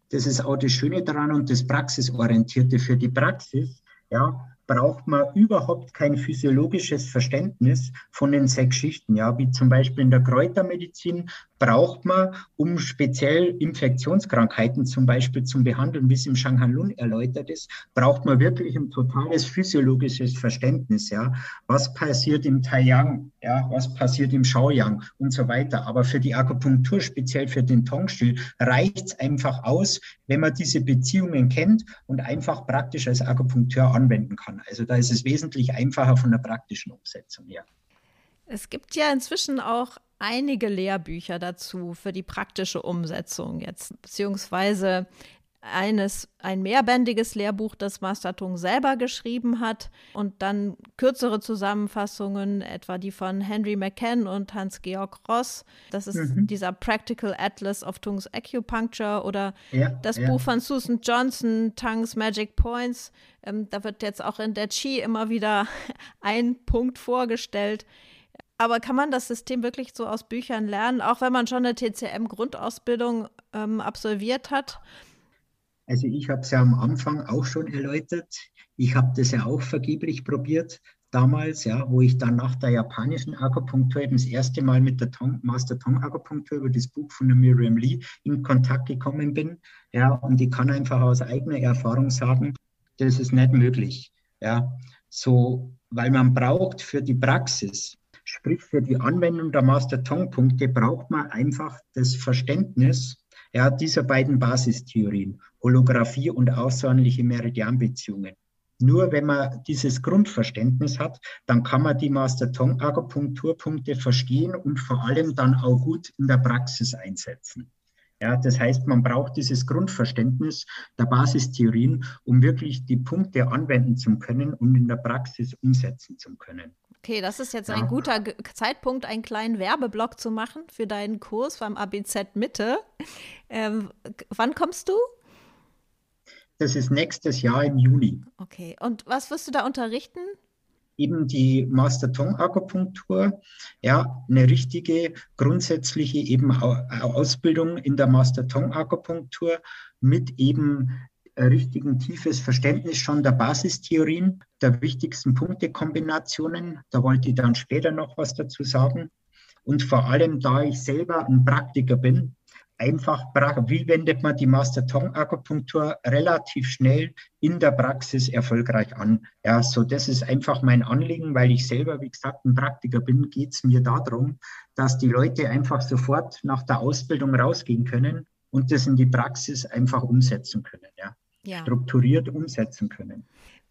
[SPEAKER 2] Das ist auch das Schöne daran und das Praxisorientierte für die Praxis. Ja, braucht man überhaupt kein physiologisches Verständnis von den sechs Schichten. Ja, wie zum Beispiel in der Kräutermedizin braucht man, um speziell Infektionskrankheiten zum Beispiel zum Behandeln, wie es im Shanghan Lun erläutert ist, braucht man wirklich ein totales physiologisches Verständnis. Ja, was passiert im Taiyang, ja, was passiert im Shaoyang und so weiter. Aber für die Akupunktur, speziell für den Tongstil, reicht es einfach aus, wenn man diese Beziehungen kennt und einfach praktisch als Akupunkteur anwenden kann. Also da ist es wesentlich einfacher von der praktischen Umsetzung her.
[SPEAKER 1] Es gibt ja inzwischen auch einige Lehrbücher dazu für die praktische Umsetzung jetzt, beziehungsweise eines, ein mehrbändiges Lehrbuch, das Master Tung selber geschrieben hat und dann kürzere Zusammenfassungen, etwa die von Henry McCann und Hans-Georg Ross. Das ist mhm. dieser Practical Atlas of Tungs Acupuncture oder ja, das ja. Buch von Susan Johnson, Tongues Magic Points. Ähm, da wird jetzt auch in der Chi immer wieder ein Punkt vorgestellt. Aber kann man das System wirklich so aus Büchern lernen, auch wenn man schon eine TCM-Grundausbildung ähm, absolviert hat?
[SPEAKER 2] Also ich habe es ja am Anfang auch schon erläutert. Ich habe das ja auch vergeblich probiert damals, ja, wo ich dann nach der japanischen Akupunktur eben das erste Mal mit der Tong, Master Tong Akupunktur über das Buch von der Miriam Lee in Kontakt gekommen bin. Ja, und ich kann einfach aus eigener Erfahrung sagen, das ist nicht möglich. Ja, so, weil man braucht für die Praxis, sprich für die Anwendung der Master Tong Punkte, braucht man einfach das Verständnis ja, dieser beiden Basistheorien, Holographie und außerordentliche Meridianbeziehungen. Nur wenn man dieses Grundverständnis hat, dann kann man die Master-Tong-Akupunkturpunkte verstehen und vor allem dann auch gut in der Praxis einsetzen. Ja, das heißt, man braucht dieses Grundverständnis der Basistheorien, um wirklich die Punkte anwenden zu können und in der Praxis umsetzen zu können.
[SPEAKER 1] Okay, das ist jetzt ja. ein guter Zeitpunkt, einen kleinen Werbeblock zu machen für deinen Kurs beim ABZ Mitte. Ähm, wann kommst du?
[SPEAKER 2] Das ist nächstes Jahr im Juni.
[SPEAKER 1] Okay, und was wirst du da unterrichten?
[SPEAKER 2] Eben die Master Tong Akupunktur, ja, eine richtige grundsätzliche eben Ausbildung in der Master Tong Akupunktur mit eben richtigen tiefes Verständnis schon der Basistheorien, der wichtigsten Punktekombinationen. Da wollte ich dann später noch was dazu sagen. Und vor allem, da ich selber ein Praktiker bin, einfach, wie wendet man die Master Tong Akupunktur relativ schnell in der Praxis erfolgreich an. Ja, so das ist einfach mein Anliegen, weil ich selber, wie gesagt, ein Praktiker bin, geht es mir darum, dass die Leute einfach sofort nach der Ausbildung rausgehen können und das in die Praxis einfach umsetzen können. Ja ja. strukturiert umsetzen können.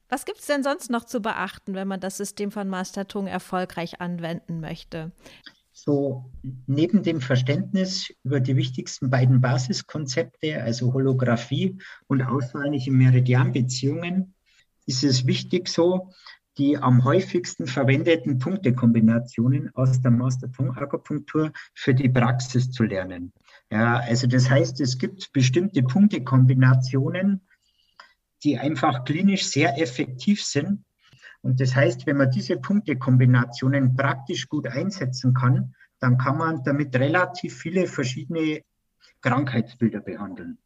[SPEAKER 1] Was gibt es denn sonst noch zu beachten, wenn man das System von Master Tung erfolgreich anwenden möchte?
[SPEAKER 2] So, neben dem Verständnis über die wichtigsten beiden Basiskonzepte, also Holographie und auswahlliche Meridianbeziehungen, ist es wichtig so, die am häufigsten verwendeten Punktekombinationen aus der Master Tung Akupunktur für die Praxis zu lernen. Ja, also das heißt, es gibt bestimmte Punktekombinationen, die einfach klinisch sehr effektiv sind. Und das heißt, wenn man diese Punktekombinationen praktisch gut einsetzen kann, dann kann man damit relativ viele verschiedene Krankheitsbilder behandeln.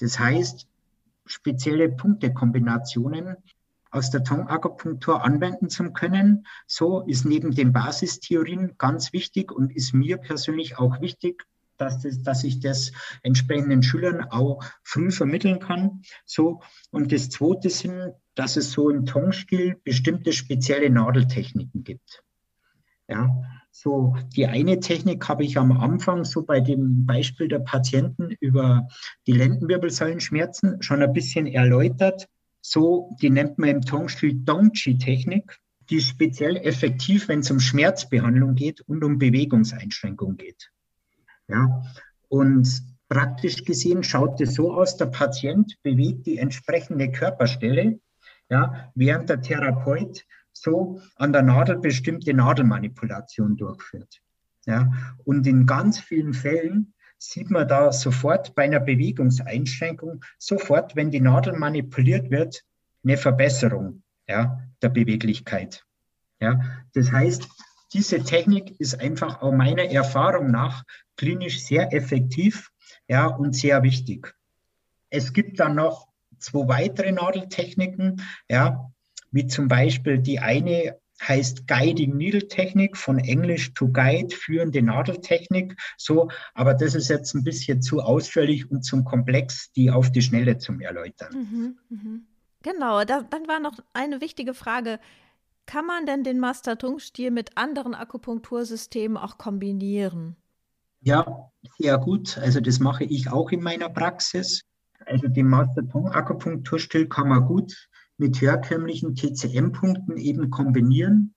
[SPEAKER 2] Das heißt, spezielle Punktekombinationen aus der Tongakupunktur anwenden zu können. So ist neben den Basistheorien ganz wichtig und ist mir persönlich auch wichtig, dass, das, dass ich das entsprechenden Schülern auch früh vermitteln kann. So. Und das Zweite sind, dass es so im Tongstil bestimmte spezielle Nadeltechniken gibt. Ja, so die eine Technik habe ich am Anfang so bei dem Beispiel der Patienten über die Lendenwirbelsäulenschmerzen schon ein bisschen erläutert. so, die nennt man im Tongstil Dongchi-Technik. Die ist speziell effektiv, wenn es um Schmerzbehandlung geht und um Bewegungseinschränkung geht. Ja, und praktisch gesehen schaut es so aus, der Patient bewegt die entsprechende Körperstelle, ja, während der Therapeut so an der Nadel bestimmte Nadelmanipulation durchführt. Ja, und in ganz vielen Fällen sieht man da sofort bei einer Bewegungseinschränkung, sofort, wenn die Nadel manipuliert wird, eine Verbesserung ja, der Beweglichkeit. Ja, das heißt, diese Technik ist einfach auch meiner Erfahrung nach klinisch sehr effektiv ja, und sehr wichtig. Es gibt dann noch zwei weitere Nadeltechniken, ja, wie zum Beispiel die eine heißt Guiding Needle Technik von Englisch to Guide, führende Nadeltechnik. So, aber das ist jetzt ein bisschen zu ausführlich und zum Komplex, die auf die Schnelle zum Erläutern. Mhm,
[SPEAKER 1] mh. Genau, da, dann war noch eine wichtige Frage. Kann man denn den Master-Tung-Stil mit anderen Akupunktursystemen auch kombinieren?
[SPEAKER 2] Ja, sehr gut. Also das mache ich auch in meiner Praxis. Also den Master-Tung-Akupunkturstil kann man gut mit herkömmlichen TCM-Punkten eben kombinieren.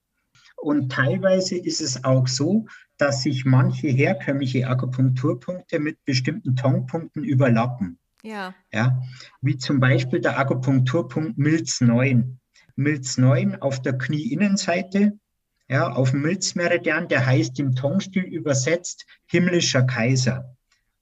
[SPEAKER 2] Und teilweise ist es auch so, dass sich manche herkömmliche Akupunkturpunkte mit bestimmten Tongpunkten überlappen. Ja. ja. Wie zum Beispiel der Akupunkturpunkt Milz 9. Milz 9 auf der Knieinnenseite, ja, auf dem Milzmeridian, der heißt im Tongstil übersetzt himmlischer Kaiser.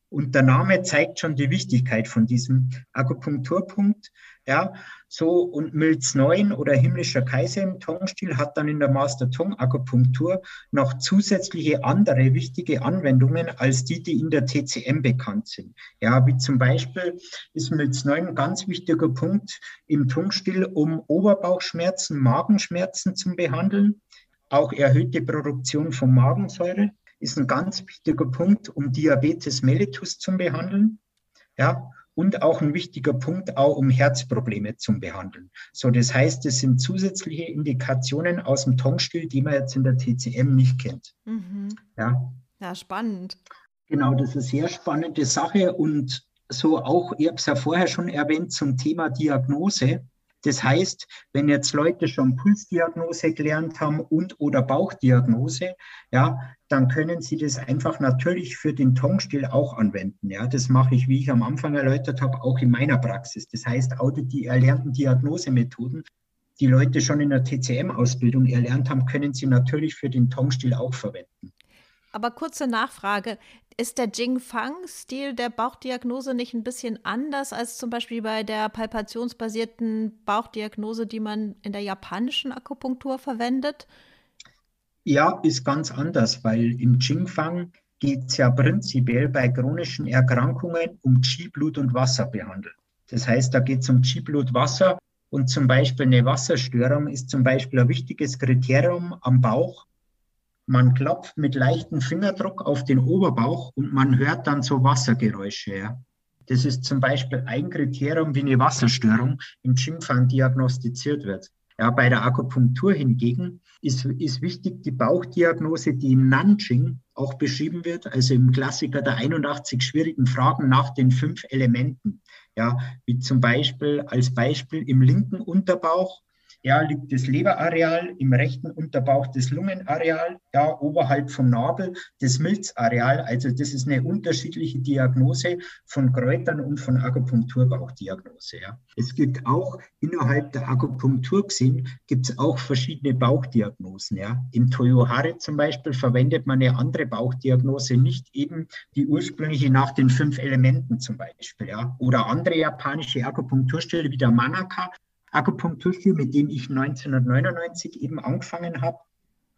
[SPEAKER 2] Und der Name zeigt schon die Wichtigkeit von diesem Akupunkturpunkt. Ja, so und Milz 9 oder himmlischer Kaiser im Tongstil hat dann in der Master Tong Akupunktur noch zusätzliche andere wichtige Anwendungen als die, die in der TCM bekannt sind. Ja, wie zum Beispiel ist Milz 9 ein ganz wichtiger Punkt im Tongstil, um Oberbauchschmerzen, Magenschmerzen zu behandeln. Auch erhöhte Produktion von Magensäure ist ein ganz wichtiger Punkt, um Diabetes mellitus zu behandeln. Ja, und auch ein wichtiger Punkt, auch um Herzprobleme zu behandeln. So, das heißt, es sind zusätzliche Indikationen aus dem Tongstil, die man jetzt in der TCM nicht kennt. Mhm.
[SPEAKER 1] Ja. ja, spannend.
[SPEAKER 2] Genau, das ist eine sehr spannende Sache und so auch, ich habe es ja vorher schon erwähnt, zum Thema Diagnose. Das heißt, wenn jetzt Leute schon Pulsdiagnose gelernt haben und oder Bauchdiagnose, ja, dann können sie das einfach natürlich für den Tongstil auch anwenden. Ja, das mache ich, wie ich am Anfang erläutert habe, auch in meiner Praxis. Das heißt, auch die erlernten Diagnosemethoden, die Leute schon in der TCM-Ausbildung erlernt haben, können sie natürlich für den Tongstil auch verwenden.
[SPEAKER 1] Aber kurze Nachfrage. Ist der Jing-Fang-Stil der Bauchdiagnose nicht ein bisschen anders als zum Beispiel bei der palpationsbasierten Bauchdiagnose, die man in der japanischen Akupunktur verwendet?
[SPEAKER 2] Ja, ist ganz anders, weil im Jing-Fang geht es ja prinzipiell bei chronischen Erkrankungen um Qi, Blut und Wasser behandelt. Das heißt, da geht es um Qi, Blut, Wasser und zum Beispiel eine Wasserstörung ist zum Beispiel ein wichtiges Kriterium am Bauch, man klopft mit leichtem Fingerdruck auf den Oberbauch und man hört dann so Wassergeräusche. Ja. Das ist zum Beispiel ein Kriterium, wie eine Wasserstörung im Jingfang diagnostiziert wird. Ja, bei der Akupunktur hingegen ist, ist wichtig die Bauchdiagnose, die im Nanjing auch beschrieben wird, also im Klassiker der 81 schwierigen Fragen nach den fünf Elementen. Ja, wie zum Beispiel als Beispiel im linken Unterbauch ja, liegt das Leberareal im rechten Unterbauch das Lungenareal, ja, oberhalb vom Nabel das Milzareal. Also das ist eine unterschiedliche Diagnose von Kräutern und von Akupunkturbauchdiagnose. Ja. Es gibt auch innerhalb der Akupunktur gesehen, gibt es auch verschiedene Bauchdiagnosen. Ja. Im Toyohari zum Beispiel verwendet man eine andere Bauchdiagnose, nicht eben die ursprüngliche nach den fünf Elementen zum Beispiel. Ja. Oder andere japanische Akupunkturstelle wie der Manaka Akupunkturstil, mit dem ich 1999 eben angefangen habe,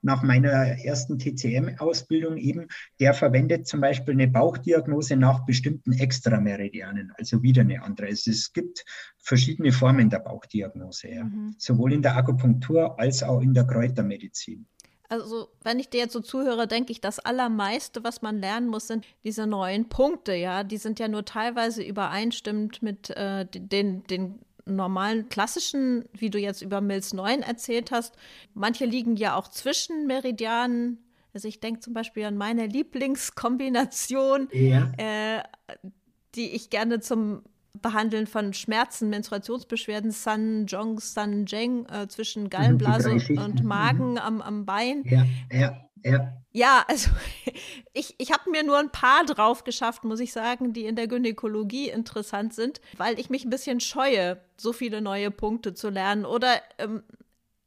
[SPEAKER 2] nach meiner ersten TCM-Ausbildung eben, der verwendet zum Beispiel eine Bauchdiagnose nach bestimmten Extrameridianen, also wieder eine andere. Also es gibt verschiedene Formen der Bauchdiagnose, ja. mhm. sowohl in der Akupunktur als auch in der Kräutermedizin.
[SPEAKER 1] Also, wenn ich dir jetzt so zuhöre, denke ich, das Allermeiste, was man lernen muss, sind diese neuen Punkte, ja. Die sind ja nur teilweise übereinstimmend mit äh, den, den normalen klassischen, wie du jetzt über Mills 9 erzählt hast. Manche liegen ja auch zwischen Meridianen. Also ich denke zum Beispiel an meine Lieblingskombination, ja. äh, die ich gerne zum Behandeln von Schmerzen, Menstruationsbeschwerden, San Jong, San Jeng äh, zwischen Gallenblase und Magen mhm. am, am Bein.
[SPEAKER 2] Ja, ja, ja.
[SPEAKER 1] Ja, also ich, ich habe mir nur ein paar drauf geschafft, muss ich sagen, die in der Gynäkologie interessant sind, weil ich mich ein bisschen scheue, so viele neue Punkte zu lernen. Oder ähm,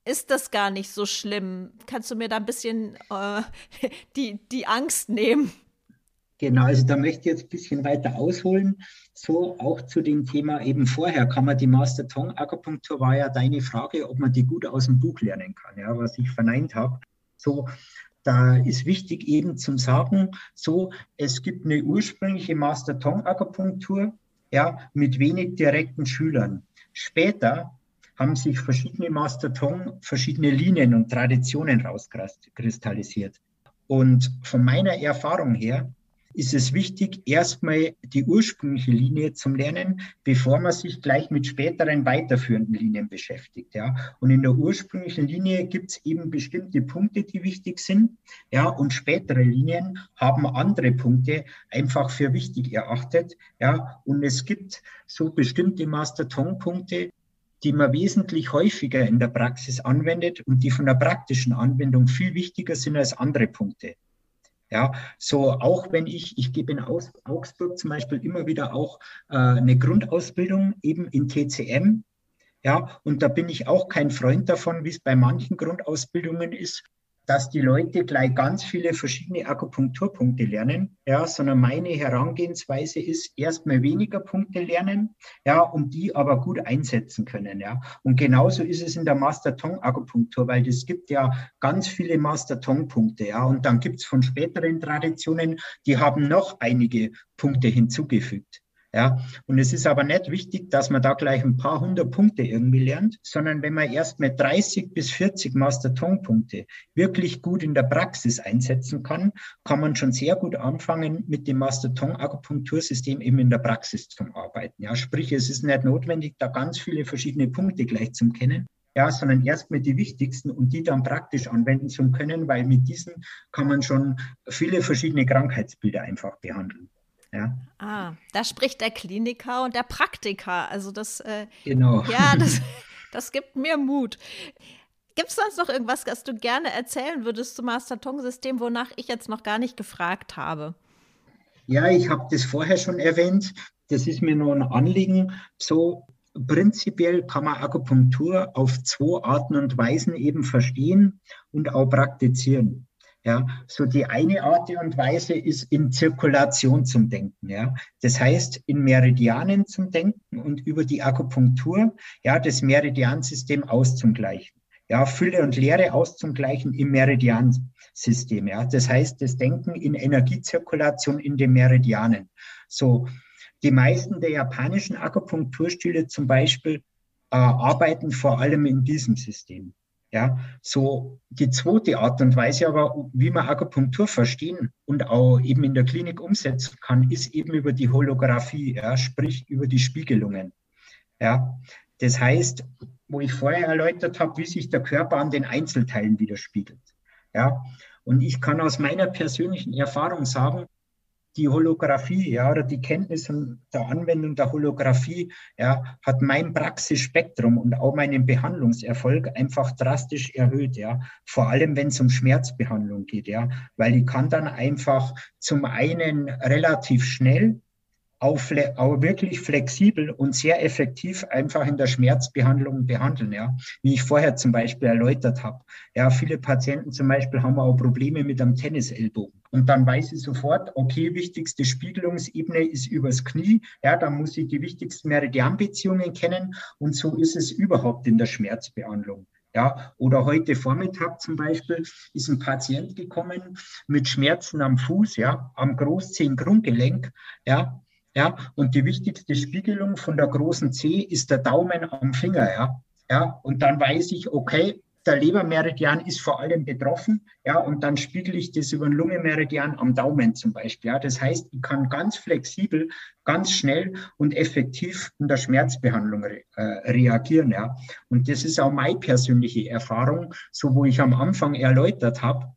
[SPEAKER 1] ist das gar nicht so schlimm? Kannst du mir da ein bisschen äh, die, die Angst nehmen?
[SPEAKER 2] Genau, also da möchte ich jetzt ein bisschen weiter ausholen. So auch zu dem Thema eben vorher kann man die Master Tongue Akupunktur war ja deine Frage, ob man die gut aus dem Buch lernen kann, ja, was ich verneint habe. So, da ist wichtig eben zum Sagen, so, es gibt eine ursprüngliche Master Tongue Akupunktur, ja, mit wenig direkten Schülern. Später haben sich verschiedene Master Tongue, verschiedene Linien und Traditionen rauskristallisiert. Und von meiner Erfahrung her ist es wichtig, erstmal die ursprüngliche Linie zu lernen, bevor man sich gleich mit späteren weiterführenden Linien beschäftigt. Ja. Und in der ursprünglichen Linie gibt es eben bestimmte Punkte, die wichtig sind. Ja, und spätere Linien haben andere Punkte einfach für wichtig erachtet. Ja, und es gibt so bestimmte Master-Tong-Punkte, die man wesentlich häufiger in der Praxis anwendet und die von der praktischen Anwendung viel wichtiger sind als andere Punkte. Ja, so auch wenn ich, ich gebe in Augsburg zum Beispiel immer wieder auch äh, eine Grundausbildung eben in TCM. Ja, und da bin ich auch kein Freund davon, wie es bei manchen Grundausbildungen ist, dass die Leute gleich ganz viele verschiedene Akupunkturpunkte lernen, ja, sondern meine Herangehensweise ist erstmal weniger Punkte lernen, ja, und die aber gut einsetzen können, ja. Und genauso ist es in der Master Tong Akupunktur, weil es gibt ja ganz viele Master Tong Punkte, ja, und dann gibt es von späteren Traditionen, die haben noch einige Punkte hinzugefügt. Ja, und es ist aber nicht wichtig, dass man da gleich ein paar hundert Punkte irgendwie lernt, sondern wenn man erst mit 30 bis 40 Master-Tong-Punkte wirklich gut in der Praxis einsetzen kann, kann man schon sehr gut anfangen, mit dem Master-Tong-Akupunktursystem eben in der Praxis zu arbeiten. Ja, sprich, es ist nicht notwendig, da ganz viele verschiedene Punkte gleich zu kennen, ja, sondern erstmal die wichtigsten und die dann praktisch anwenden zu können, weil mit diesen kann man schon viele verschiedene Krankheitsbilder einfach behandeln. Ja.
[SPEAKER 1] Ah, da spricht der Kliniker und der Praktiker. Also das, äh,
[SPEAKER 2] genau.
[SPEAKER 1] ja, das, das gibt mir Mut. Gibt es sonst noch irgendwas, was du gerne erzählen würdest zum Master-Tong-System, wonach ich jetzt noch gar nicht gefragt habe?
[SPEAKER 2] Ja, ich habe das vorher schon erwähnt. Das ist mir nur ein Anliegen. So prinzipiell kann man Akupunktur auf zwei Arten und Weisen eben verstehen und auch praktizieren. Ja, so die eine Art und Weise ist in Zirkulation zum Denken. Ja, das heißt in Meridianen zum Denken und über die Akupunktur ja das Meridiansystem auszugleichen. Ja, Fülle und Leere auszugleichen im Meridiansystem. Ja, das heißt das Denken in Energiezirkulation in den Meridianen. So die meisten der japanischen Akupunkturstile zum Beispiel äh, arbeiten vor allem in diesem System. Ja, so die zweite Art und Weise aber, wie man Akupunktur verstehen und auch eben in der Klinik umsetzen kann, ist eben über die Holographie, ja, sprich über die Spiegelungen. Ja, das heißt, wo ich vorher erläutert habe, wie sich der Körper an den Einzelteilen widerspiegelt. Ja, und ich kann aus meiner persönlichen Erfahrung sagen, die Holographie, ja, oder die Kenntnisse der Anwendung der Holographie, ja, hat mein Praxisspektrum und auch meinen Behandlungserfolg einfach drastisch erhöht, ja. Vor allem, wenn es um Schmerzbehandlung geht, ja, weil ich kann dann einfach zum einen relativ schnell auch, auch wirklich flexibel und sehr effektiv einfach in der Schmerzbehandlung behandeln, ja. Wie ich vorher zum Beispiel erläutert habe. Ja, viele Patienten zum Beispiel haben auch Probleme mit einem Tennisellbogen. Und dann weiß ich sofort, okay, wichtigste Spiegelungsebene ist übers Knie. Ja, da muss ich die wichtigsten Meridianbeziehungen kennen. Und so ist es überhaupt in der Schmerzbehandlung. Ja, oder heute Vormittag zum Beispiel ist ein Patient gekommen mit Schmerzen am Fuß, ja, am Großzehengrundgelenk, ja, ja, und die wichtigste Spiegelung von der großen C ist der Daumen am Finger, ja. Ja, und dann weiß ich, okay, der Lebermeridian ist vor allem betroffen, ja, und dann spiegel ich das über den Lungenmeridian am Daumen zum Beispiel, ja. Das heißt, ich kann ganz flexibel, ganz schnell und effektiv in der Schmerzbehandlung re äh, reagieren, ja. Und das ist auch meine persönliche Erfahrung, so wo ich am Anfang erläutert habe,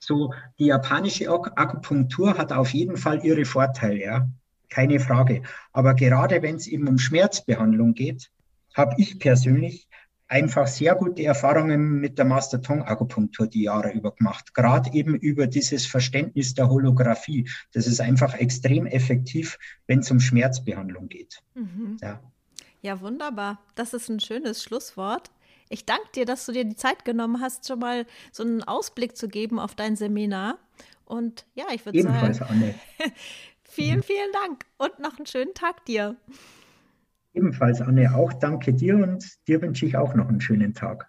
[SPEAKER 2] so die japanische Akupunktur hat auf jeden Fall ihre Vorteile, ja. Keine Frage. Aber gerade wenn es eben um Schmerzbehandlung geht, habe ich persönlich einfach sehr gute Erfahrungen mit der Master Tongue Akupunktur die Jahre über gemacht. Gerade eben über dieses Verständnis der Holographie. Das ist einfach extrem effektiv, wenn es um Schmerzbehandlung geht. Mhm.
[SPEAKER 1] Ja. ja, wunderbar. Das ist ein schönes Schlusswort. Ich danke dir, dass du dir die Zeit genommen hast, schon mal so einen Ausblick zu geben auf dein Seminar. Und ja, ich würde sagen. Anne. vielen, vielen Dank und noch einen schönen Tag dir.
[SPEAKER 2] Ebenfalls, Anne, auch danke dir und dir wünsche ich auch noch einen schönen Tag.